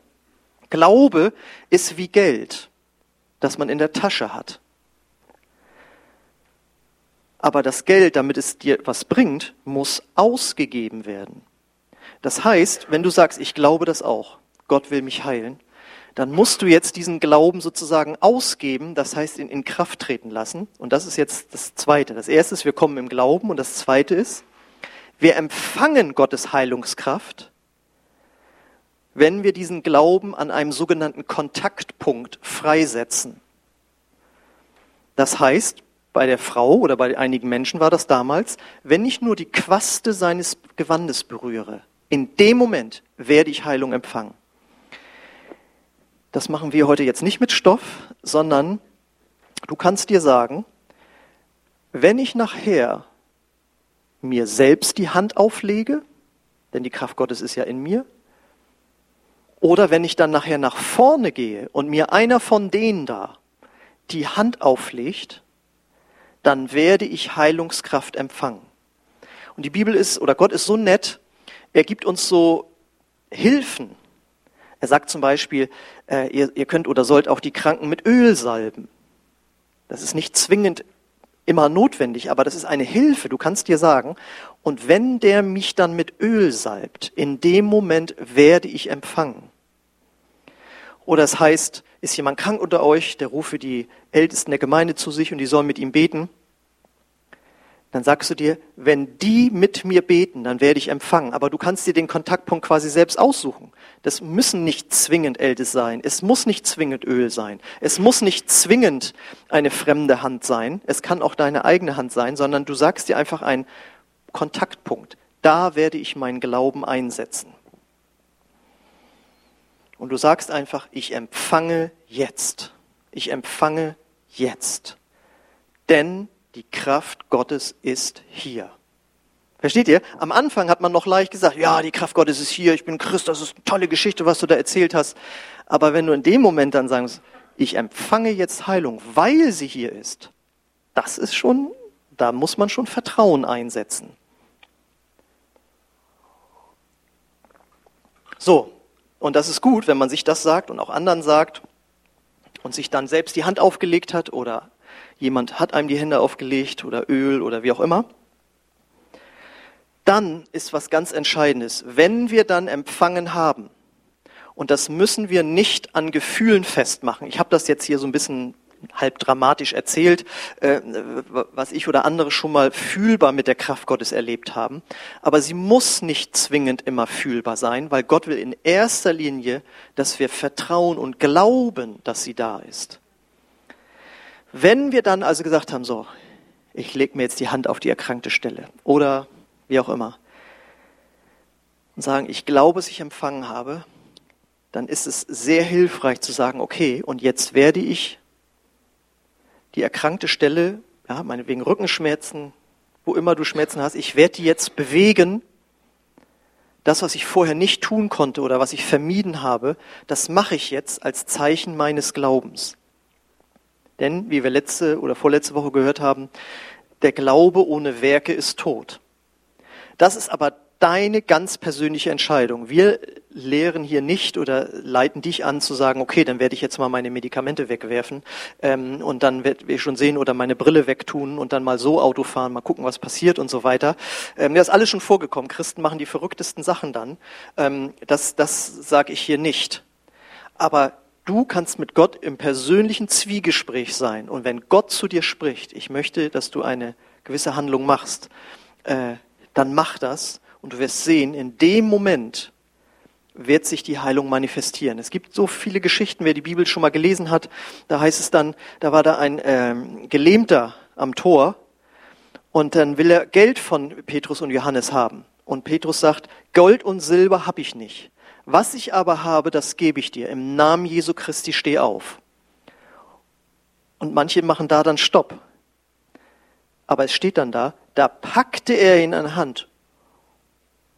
Glaube ist wie Geld, das man in der Tasche hat. Aber das Geld, damit es dir was bringt, muss ausgegeben werden. Das heißt, wenn du sagst, ich glaube das auch, Gott will mich heilen, dann musst du jetzt diesen Glauben sozusagen ausgeben, das heißt ihn in Kraft treten lassen. Und das ist jetzt das Zweite. Das Erste ist, wir kommen im Glauben und das Zweite ist, wir empfangen Gottes Heilungskraft wenn wir diesen Glauben an einem sogenannten Kontaktpunkt freisetzen. Das heißt, bei der Frau oder bei einigen Menschen war das damals, wenn ich nur die Quaste seines Gewandes berühre, in dem Moment werde ich Heilung empfangen. Das machen wir heute jetzt nicht mit Stoff, sondern du kannst dir sagen, wenn ich nachher mir selbst die Hand auflege, denn die Kraft Gottes ist ja in mir, oder wenn ich dann nachher nach vorne gehe und mir einer von denen da die Hand auflegt, dann werde ich Heilungskraft empfangen. Und die Bibel ist, oder Gott ist so nett, er gibt uns so Hilfen. Er sagt zum Beispiel, äh, ihr, ihr könnt oder sollt auch die Kranken mit Öl salben. Das ist nicht zwingend immer notwendig, aber das ist eine Hilfe. Du kannst dir sagen, und wenn der mich dann mit Öl salbt, in dem Moment werde ich empfangen. Oder es heißt, ist jemand krank unter euch, der rufe die Ältesten der Gemeinde zu sich und die sollen mit ihm beten dann sagst du dir, wenn die mit mir beten, dann werde ich empfangen. Aber du kannst dir den Kontaktpunkt quasi selbst aussuchen. Das müssen nicht zwingend Ältes sein. Es muss nicht zwingend Öl sein. Es muss nicht zwingend eine fremde Hand sein. Es kann auch deine eigene Hand sein, sondern du sagst dir einfach einen Kontaktpunkt. Da werde ich meinen Glauben einsetzen. Und du sagst einfach, ich empfange jetzt. Ich empfange jetzt. Denn die Kraft Gottes ist hier. Versteht ihr? Am Anfang hat man noch leicht gesagt, ja, die Kraft Gottes ist hier, ich bin Christ, das ist eine tolle Geschichte, was du da erzählt hast. Aber wenn du in dem Moment dann sagst, ich empfange jetzt Heilung, weil sie hier ist, das ist schon, da muss man schon Vertrauen einsetzen. So, und das ist gut, wenn man sich das sagt und auch anderen sagt und sich dann selbst die Hand aufgelegt hat oder jemand hat einem die Hände aufgelegt oder Öl oder wie auch immer. Dann ist was ganz Entscheidendes. Wenn wir dann empfangen haben, und das müssen wir nicht an Gefühlen festmachen. Ich habe das jetzt hier so ein bisschen halb dramatisch erzählt, äh, was ich oder andere schon mal fühlbar mit der Kraft Gottes erlebt haben. Aber sie muss nicht zwingend immer fühlbar sein, weil Gott will in erster Linie, dass wir vertrauen und glauben, dass sie da ist. Wenn wir dann also gesagt haben, so, ich lege mir jetzt die Hand auf die erkrankte Stelle oder wie auch immer und sagen, ich glaube, dass ich empfangen habe, dann ist es sehr hilfreich zu sagen, okay, und jetzt werde ich die erkrankte Stelle, ja, meinetwegen Rückenschmerzen, wo immer du Schmerzen hast, ich werde die jetzt bewegen. Das, was ich vorher nicht tun konnte oder was ich vermieden habe, das mache ich jetzt als Zeichen meines Glaubens. Denn, wie wir letzte oder vorletzte Woche gehört haben, der Glaube ohne Werke ist tot. Das ist aber deine ganz persönliche Entscheidung. Wir lehren hier nicht oder leiten dich an zu sagen, okay, dann werde ich jetzt mal meine Medikamente wegwerfen ähm, und dann werde ich schon sehen oder meine Brille wegtun und dann mal so Auto fahren, mal gucken, was passiert und so weiter. Ähm, ist alles schon vorgekommen. Christen machen die verrücktesten Sachen dann. Ähm, das das sage ich hier nicht. Aber Du kannst mit Gott im persönlichen Zwiegespräch sein. Und wenn Gott zu dir spricht, ich möchte, dass du eine gewisse Handlung machst, äh, dann mach das und du wirst sehen, in dem Moment wird sich die Heilung manifestieren. Es gibt so viele Geschichten, wer die Bibel schon mal gelesen hat, da heißt es dann, da war da ein ähm, Gelähmter am Tor und dann will er Geld von Petrus und Johannes haben. Und Petrus sagt, Gold und Silber habe ich nicht. Was ich aber habe, das gebe ich dir. Im Namen Jesu Christi steh auf. Und manche machen da dann Stopp. Aber es steht dann da, da packte er ihn an Hand.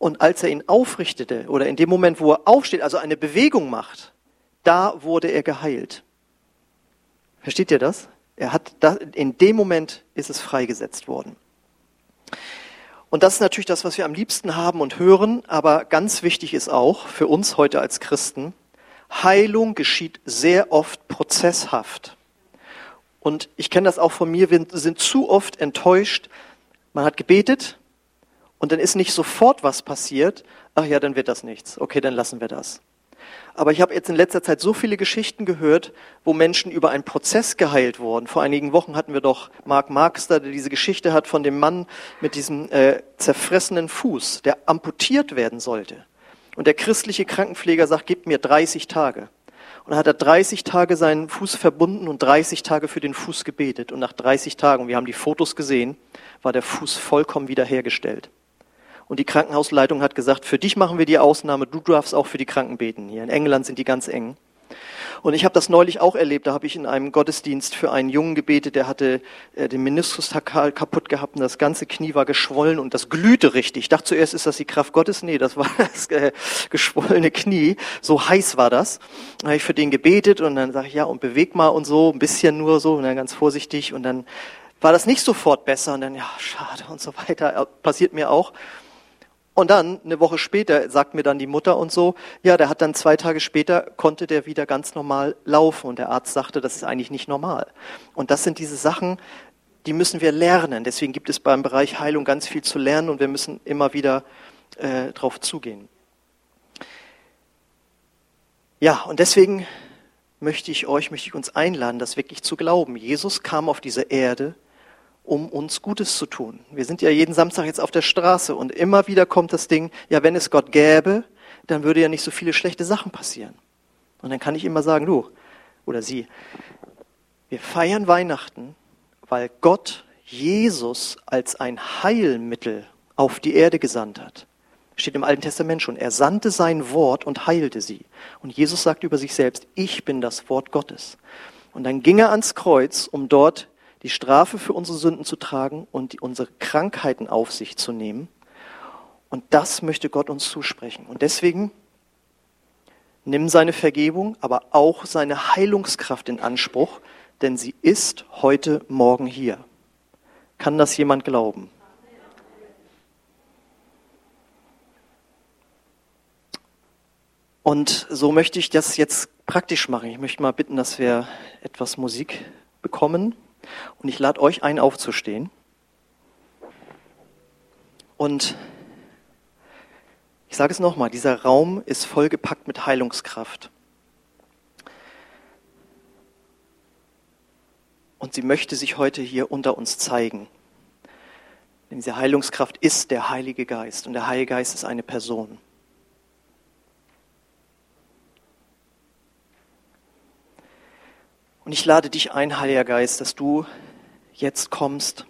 Und als er ihn aufrichtete, oder in dem Moment, wo er aufsteht, also eine Bewegung macht, da wurde er geheilt. Versteht ihr das? Er hat da, in dem Moment ist es freigesetzt worden. Und das ist natürlich das, was wir am liebsten haben und hören, aber ganz wichtig ist auch für uns heute als Christen, Heilung geschieht sehr oft prozesshaft. Und ich kenne das auch von mir, wir sind zu oft enttäuscht. Man hat gebetet und dann ist nicht sofort was passiert. Ach ja, dann wird das nichts. Okay, dann lassen wir das. Aber ich habe jetzt in letzter Zeit so viele Geschichten gehört, wo Menschen über einen Prozess geheilt wurden. Vor einigen Wochen hatten wir doch Mark Markster, der diese Geschichte hat von dem Mann mit diesem äh, zerfressenen Fuß, der amputiert werden sollte. Und der christliche Krankenpfleger sagt, gib mir 30 Tage. Und dann hat er 30 Tage seinen Fuß verbunden und 30 Tage für den Fuß gebetet. Und nach 30 Tagen, wir haben die Fotos gesehen, war der Fuß vollkommen wiederhergestellt. Und die Krankenhausleitung hat gesagt, für dich machen wir die Ausnahme, du darfst auch für die Kranken beten. Hier in England sind die ganz eng. Und ich habe das neulich auch erlebt. Da habe ich in einem Gottesdienst für einen Jungen gebetet, der hatte äh, den Meniskus kaputt gehabt und das ganze Knie war geschwollen und das glühte richtig. Ich dachte zuerst, ist das die Kraft Gottes? Nee, das war das äh, geschwollene Knie. So heiß war das. Dann habe ich für den gebetet und dann sage ich, ja, und beweg mal und so, ein bisschen nur so, und dann ganz vorsichtig. Und dann war das nicht sofort besser und dann, ja, schade und so weiter, passiert mir auch. Und dann, eine Woche später, sagt mir dann die Mutter und so, ja, der hat dann zwei Tage später, konnte der wieder ganz normal laufen. Und der Arzt sagte, das ist eigentlich nicht normal. Und das sind diese Sachen, die müssen wir lernen. Deswegen gibt es beim Bereich Heilung ganz viel zu lernen und wir müssen immer wieder äh, drauf zugehen. Ja, und deswegen möchte ich euch, möchte ich uns einladen, das wirklich zu glauben. Jesus kam auf diese Erde, um uns Gutes zu tun. Wir sind ja jeden Samstag jetzt auf der Straße und immer wieder kommt das Ding, ja, wenn es Gott gäbe, dann würde ja nicht so viele schlechte Sachen passieren. Und dann kann ich immer sagen, du oder sie, wir feiern Weihnachten, weil Gott Jesus als ein Heilmittel auf die Erde gesandt hat. Steht im Alten Testament schon. Er sandte sein Wort und heilte sie. Und Jesus sagt über sich selbst, ich bin das Wort Gottes. Und dann ging er ans Kreuz, um dort die Strafe für unsere Sünden zu tragen und die, unsere Krankheiten auf sich zu nehmen. Und das möchte Gott uns zusprechen. Und deswegen nimm seine Vergebung, aber auch seine Heilungskraft in Anspruch, denn sie ist heute Morgen hier. Kann das jemand glauben? Und so möchte ich das jetzt praktisch machen. Ich möchte mal bitten, dass wir etwas Musik bekommen. Und ich lade euch ein, aufzustehen. Und ich sage es nochmal, dieser Raum ist vollgepackt mit Heilungskraft. Und sie möchte sich heute hier unter uns zeigen. Denn diese Heilungskraft ist der Heilige Geist und der Heilige Geist ist eine Person. Und ich lade dich ein, Heiliger Geist, dass du jetzt kommst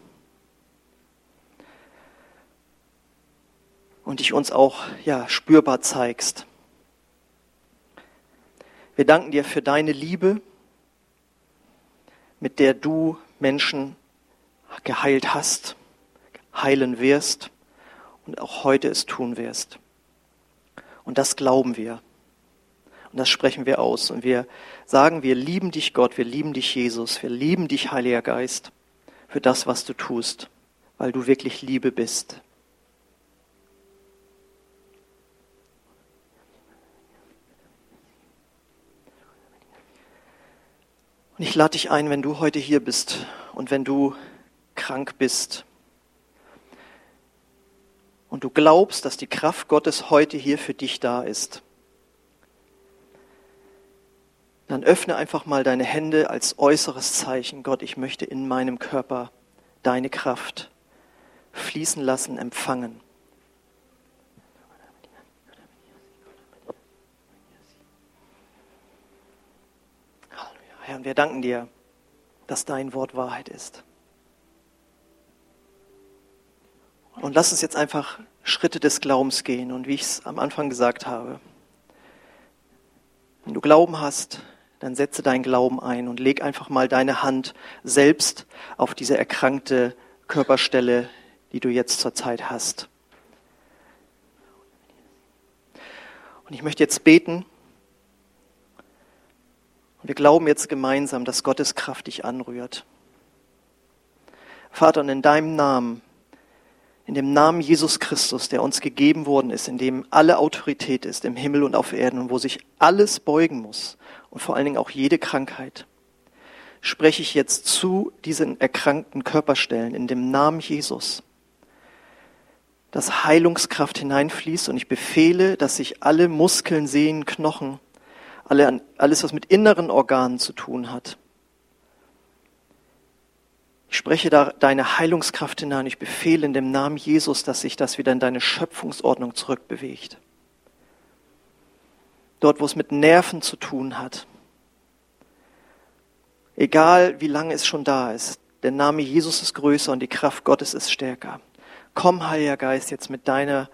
und dich uns auch ja, spürbar zeigst. Wir danken dir für deine Liebe, mit der du Menschen geheilt hast, heilen wirst und auch heute es tun wirst. Und das glauben wir. Und das sprechen wir aus. Und wir sagen, wir lieben dich Gott, wir lieben dich Jesus, wir lieben dich Heiliger Geist für das, was du tust, weil du wirklich Liebe bist. Und ich lade dich ein, wenn du heute hier bist und wenn du krank bist und du glaubst, dass die Kraft Gottes heute hier für dich da ist, dann öffne einfach mal deine Hände als äußeres Zeichen. Gott, ich möchte in meinem Körper deine Kraft fließen lassen, empfangen. Herr, und wir danken dir, dass dein Wort Wahrheit ist. Und lass uns jetzt einfach Schritte des Glaubens gehen. Und wie ich es am Anfang gesagt habe, wenn du Glauben hast, dann setze deinen Glauben ein und leg einfach mal deine Hand selbst auf diese erkrankte Körperstelle, die du jetzt zurzeit hast. Und ich möchte jetzt beten. Und wir glauben jetzt gemeinsam, dass Gottes Kraft dich anrührt. Vater, und in deinem Namen, in dem Namen Jesus Christus, der uns gegeben worden ist, in dem alle Autorität ist, im Himmel und auf Erden und wo sich alles beugen muss, und vor allen Dingen auch jede Krankheit, spreche ich jetzt zu diesen erkrankten Körperstellen in dem Namen Jesus, dass Heilungskraft hineinfließt und ich befehle, dass sich alle Muskeln, Sehnen, Knochen, alle, alles, was mit inneren Organen zu tun hat, ich spreche da deine Heilungskraft hinein. Ich befehle in dem Namen Jesus, dass sich das wieder in deine Schöpfungsordnung zurückbewegt dort wo es mit Nerven zu tun hat. Egal wie lange es schon da ist, der Name Jesus ist größer und die Kraft Gottes ist stärker. Komm, Heiliger Geist, jetzt mit deiner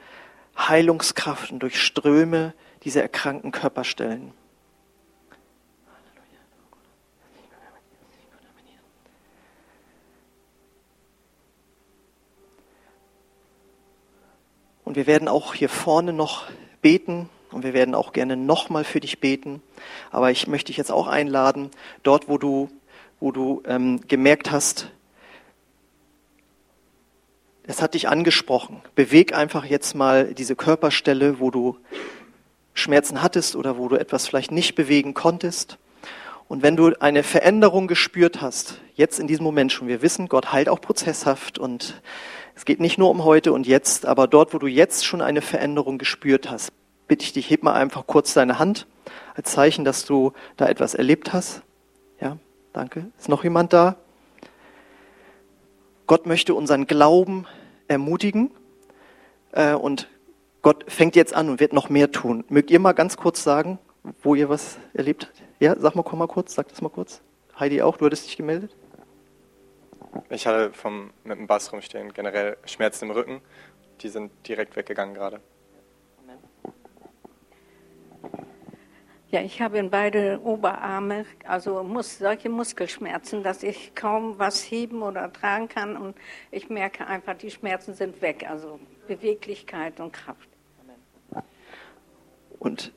Heilungskraft und durchströme diese erkrankten Körperstellen. Und wir werden auch hier vorne noch beten. Und wir werden auch gerne nochmal für dich beten. Aber ich möchte dich jetzt auch einladen, dort, wo du, wo du ähm, gemerkt hast, es hat dich angesprochen. Beweg einfach jetzt mal diese Körperstelle, wo du Schmerzen hattest oder wo du etwas vielleicht nicht bewegen konntest. Und wenn du eine Veränderung gespürt hast, jetzt in diesem Moment schon, wir wissen, Gott heilt auch prozesshaft und es geht nicht nur um heute und jetzt, aber dort, wo du jetzt schon eine Veränderung gespürt hast, bitte ich dich, heb mal einfach kurz deine Hand als Zeichen, dass du da etwas erlebt hast. Ja, danke. Ist noch jemand da? Gott möchte unseren Glauben ermutigen äh, und Gott fängt jetzt an und wird noch mehr tun. Mögt ihr mal ganz kurz sagen, wo ihr was erlebt habt? Ja, sag mal, komm mal kurz, sag das mal kurz. Heidi auch, du hattest dich gemeldet? Ich hatte vom, mit dem Bass rumstehen generell Schmerzen im Rücken. Die sind direkt weggegangen gerade. Ja, ich habe in beide Oberarme, also muss, solche Muskelschmerzen, dass ich kaum was heben oder tragen kann und ich merke einfach, die Schmerzen sind weg, also Beweglichkeit und Kraft. Und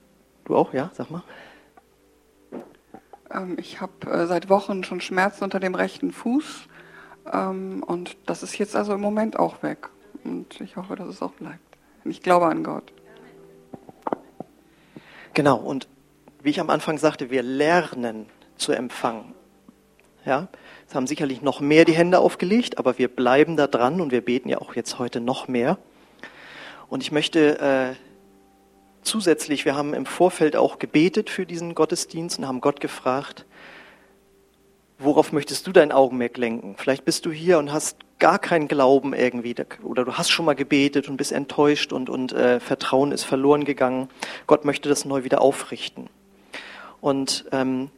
du auch, ja? Sag mal. Ähm, ich habe äh, seit Wochen schon Schmerzen unter dem rechten Fuß und das ist jetzt also im Moment auch weg. Und ich hoffe, dass es auch bleibt. Ich glaube an Gott. Genau, und wie ich am Anfang sagte, wir lernen zu empfangen. Ja, es haben sicherlich noch mehr die Hände aufgelegt, aber wir bleiben da dran und wir beten ja auch jetzt heute noch mehr. Und ich möchte äh, zusätzlich, wir haben im Vorfeld auch gebetet für diesen Gottesdienst und haben Gott gefragt, worauf möchtest du dein Augenmerk lenken? Vielleicht bist du hier und hast gar keinen Glauben irgendwie oder du hast schon mal gebetet und bist enttäuscht und, und äh, Vertrauen ist verloren gegangen. Gott möchte das neu wieder aufrichten. Und ähm,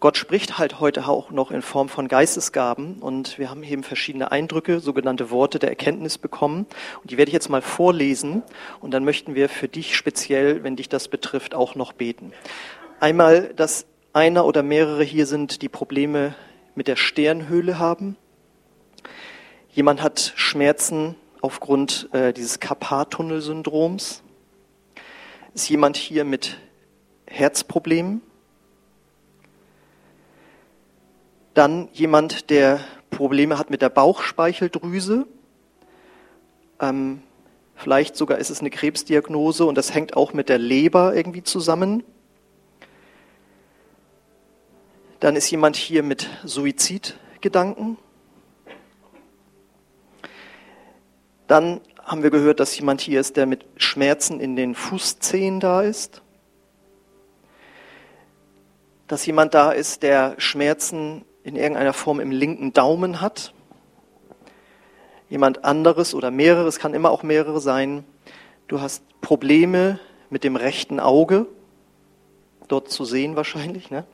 Gott spricht halt heute auch noch in Form von Geistesgaben und wir haben eben verschiedene Eindrücke, sogenannte Worte der Erkenntnis bekommen. Und die werde ich jetzt mal vorlesen und dann möchten wir für dich speziell, wenn dich das betrifft, auch noch beten. Einmal, dass einer oder mehrere hier sind, die Probleme mit der Sternhöhle haben. Jemand hat Schmerzen aufgrund äh, dieses Karpattunnelsyndroms. Ist jemand hier mit Herzproblemen? Dann jemand, der Probleme hat mit der Bauchspeicheldrüse. Ähm, vielleicht sogar ist es eine Krebsdiagnose und das hängt auch mit der Leber irgendwie zusammen. Dann ist jemand hier mit Suizidgedanken. Dann haben wir gehört, dass jemand hier ist, der mit Schmerzen in den Fußzehen da ist. Dass jemand da ist, der Schmerzen in irgendeiner Form im linken Daumen hat. Jemand anderes oder mehrere, es kann immer auch mehrere sein. Du hast Probleme mit dem rechten Auge, dort zu sehen wahrscheinlich. Ne?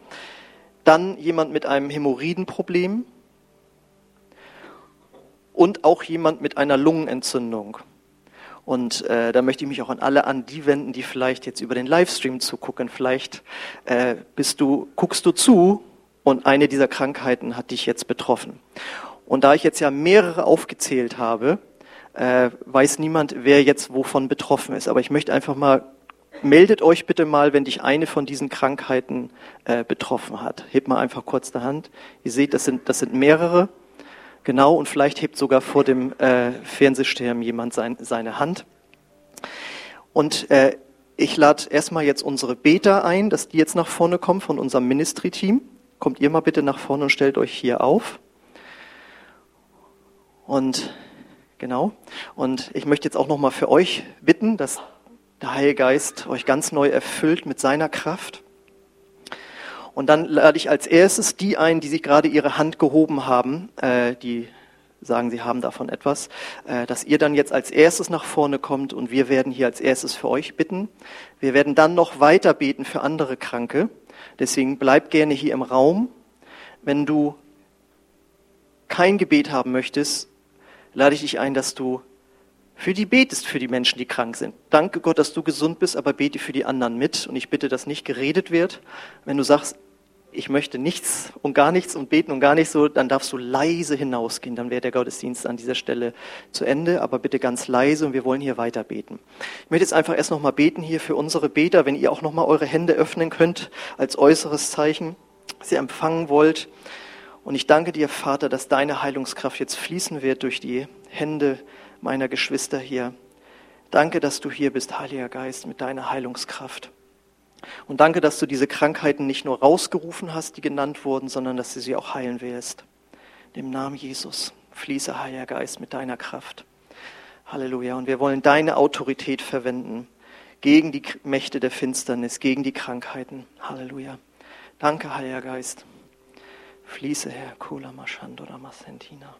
Dann jemand mit einem Hämorrhoidenproblem und auch jemand mit einer Lungenentzündung. Und äh, da möchte ich mich auch an alle an die wenden, die vielleicht jetzt über den Livestream zugucken. Vielleicht äh, bist du, guckst du zu und eine dieser Krankheiten hat dich jetzt betroffen. Und da ich jetzt ja mehrere aufgezählt habe, äh, weiß niemand, wer jetzt wovon betroffen ist. Aber ich möchte einfach mal, meldet euch bitte mal, wenn dich eine von diesen Krankheiten äh, betroffen hat. Hebt mal einfach kurz die Hand. Ihr seht, das sind, das sind mehrere. Genau, und vielleicht hebt sogar vor dem äh, Fernsehschirm jemand sein, seine Hand. Und äh, ich lade erstmal jetzt unsere Beter ein, dass die jetzt nach vorne kommen von unserem Ministry-Team. Kommt ihr mal bitte nach vorne und stellt euch hier auf. Und genau. Und ich möchte jetzt auch noch mal für euch bitten, dass der Heilige Geist euch ganz neu erfüllt mit seiner Kraft. Und dann lade ich als erstes die ein, die sich gerade ihre Hand gehoben haben, äh, die sagen, sie haben davon etwas, äh, dass ihr dann jetzt als erstes nach vorne kommt und wir werden hier als erstes für euch bitten. Wir werden dann noch weiter beten für andere Kranke. Deswegen bleib gerne hier im Raum. Wenn du kein Gebet haben möchtest, lade ich dich ein, dass du für die betest, für die Menschen, die krank sind. Danke Gott, dass du gesund bist, aber bete für die anderen mit. Und ich bitte, dass nicht geredet wird. Wenn du sagst, ich möchte nichts und gar nichts und beten und gar nicht so, dann darfst du leise hinausgehen. Dann wäre der Gottesdienst an dieser Stelle zu Ende, aber bitte ganz leise und wir wollen hier weiter beten. Ich möchte jetzt einfach erst nochmal beten hier für unsere Beter, wenn ihr auch nochmal eure Hände öffnen könnt als äußeres Zeichen, ihr empfangen wollt. Und ich danke dir, Vater, dass deine Heilungskraft jetzt fließen wird durch die Hände meiner Geschwister hier. Danke, dass du hier bist, Heiliger Geist, mit deiner Heilungskraft. Und danke, dass du diese Krankheiten nicht nur rausgerufen hast, die genannt wurden, sondern dass du sie auch heilen wirst. Im Namen Jesus fließe, Heiliger Geist, mit deiner Kraft. Halleluja. Und wir wollen deine Autorität verwenden gegen die Mächte der Finsternis, gegen die Krankheiten. Halleluja. Danke, Heiliger Geist. Fließe, Herr. Kula Mashandora Masentina.